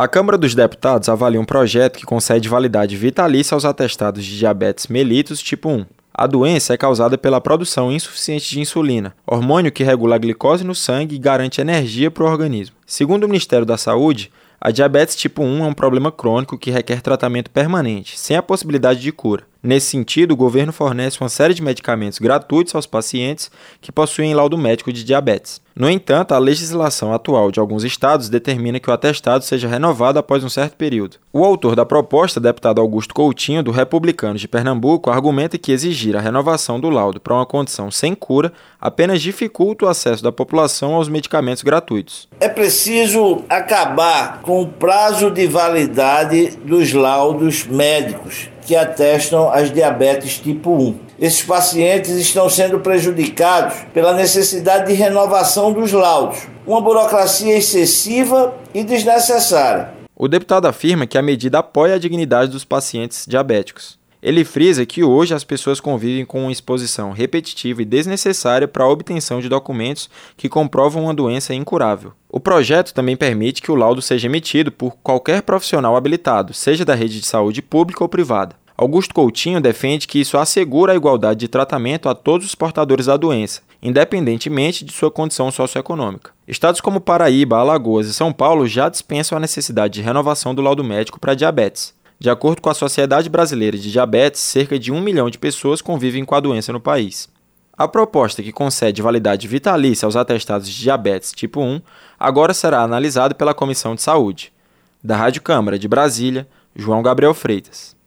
A Câmara dos Deputados avalia um projeto que concede validade vitalícia aos atestados de diabetes mellitus tipo 1. A doença é causada pela produção insuficiente de insulina, hormônio que regula a glicose no sangue e garante energia para o organismo. Segundo o Ministério da Saúde, a diabetes tipo 1 é um problema crônico que requer tratamento permanente, sem a possibilidade de cura. Nesse sentido, o governo fornece uma série de medicamentos gratuitos aos pacientes que possuem laudo médico de diabetes. No entanto, a legislação atual de alguns estados determina que o atestado seja renovado após um certo período. O autor da proposta, deputado Augusto Coutinho, do Republicanos de Pernambuco, argumenta que exigir a renovação do laudo para uma condição sem cura apenas dificulta o acesso da população aos medicamentos gratuitos. É preciso acabar com o prazo de validade dos laudos médicos que atestam as diabetes tipo 1. Esses pacientes estão sendo prejudicados pela necessidade de renovação dos laudos, uma burocracia excessiva e desnecessária. O deputado afirma que a medida apoia a dignidade dos pacientes diabéticos. Ele frisa que hoje as pessoas convivem com uma exposição repetitiva e desnecessária para a obtenção de documentos que comprovam uma doença incurável. O projeto também permite que o laudo seja emitido por qualquer profissional habilitado, seja da rede de saúde pública ou privada. Augusto Coutinho defende que isso assegura a igualdade de tratamento a todos os portadores da doença, independentemente de sua condição socioeconômica. Estados como Paraíba, Alagoas e São Paulo já dispensam a necessidade de renovação do laudo médico para diabetes. De acordo com a Sociedade Brasileira de Diabetes, cerca de um milhão de pessoas convivem com a doença no país. A proposta que concede validade vitalícia aos atestados de diabetes tipo 1 agora será analisada pela Comissão de Saúde. Da Rádio Câmara de Brasília, João Gabriel Freitas.